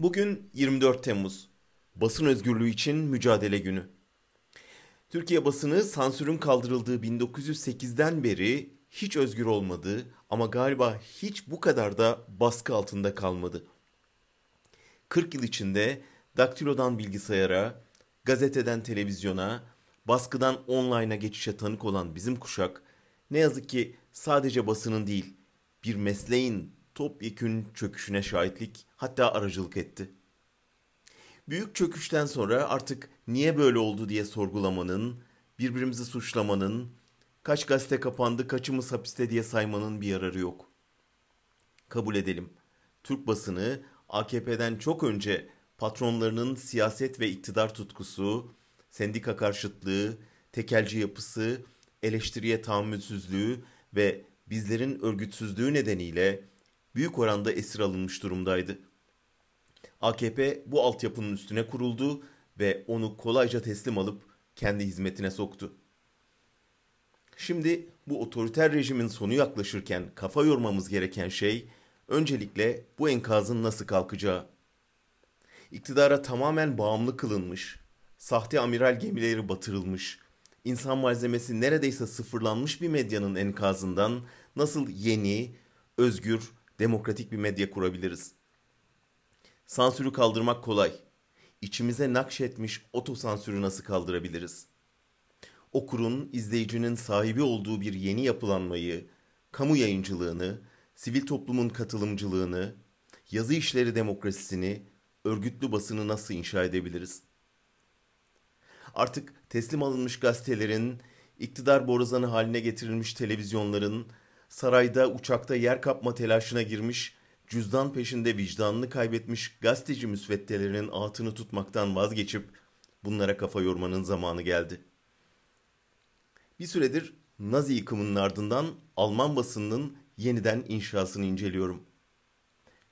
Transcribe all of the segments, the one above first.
Bugün 24 Temmuz. Basın özgürlüğü için mücadele günü. Türkiye basını sansürün kaldırıldığı 1908'den beri hiç özgür olmadı ama galiba hiç bu kadar da baskı altında kalmadı. 40 yıl içinde daktilodan bilgisayara, gazeteden televizyona, baskıdan online'a geçişe tanık olan bizim kuşak ne yazık ki sadece basının değil, bir mesleğin topyekün çöküşüne şahitlik hatta aracılık etti. Büyük çöküşten sonra artık niye böyle oldu diye sorgulamanın, birbirimizi suçlamanın, kaç gazete kapandı, kaçımız hapiste diye saymanın bir yararı yok. Kabul edelim. Türk basını AKP'den çok önce patronlarının siyaset ve iktidar tutkusu, sendika karşıtlığı, tekelci yapısı, eleştiriye tahammülsüzlüğü ve bizlerin örgütsüzlüğü nedeniyle büyük oranda esir alınmış durumdaydı. AKP bu altyapının üstüne kuruldu ve onu kolayca teslim alıp kendi hizmetine soktu. Şimdi bu otoriter rejimin sonu yaklaşırken kafa yormamız gereken şey öncelikle bu enkazın nasıl kalkacağı. İktidara tamamen bağımlı kılınmış, sahte amiral gemileri batırılmış, insan malzemesi neredeyse sıfırlanmış bir medyanın enkazından nasıl yeni, özgür, demokratik bir medya kurabiliriz? Sansürü kaldırmak kolay. İçimize nakşetmiş otosansürü nasıl kaldırabiliriz? Okurun, izleyicinin sahibi olduğu bir yeni yapılanmayı, kamu yayıncılığını, sivil toplumun katılımcılığını, yazı işleri demokrasisini, örgütlü basını nasıl inşa edebiliriz? Artık teslim alınmış gazetelerin, iktidar borazanı haline getirilmiş televizyonların, sarayda uçakta yer kapma telaşına girmiş, cüzdan peşinde vicdanını kaybetmiş gazeteci müsveddelerinin altını tutmaktan vazgeçip bunlara kafa yormanın zamanı geldi. Bir süredir Nazi yıkımının ardından Alman basınının yeniden inşasını inceliyorum.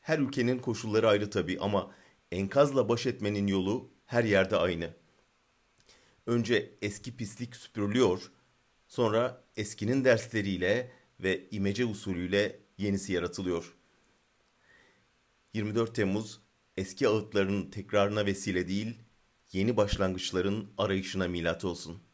Her ülkenin koşulları ayrı tabii ama enkazla baş etmenin yolu her yerde aynı. Önce eski pislik süpürülüyor, sonra eskinin dersleriyle ve imece usulüyle yenisi yaratılıyor. 24 Temmuz eski ağıtların tekrarına vesile değil, yeni başlangıçların arayışına milat olsun.''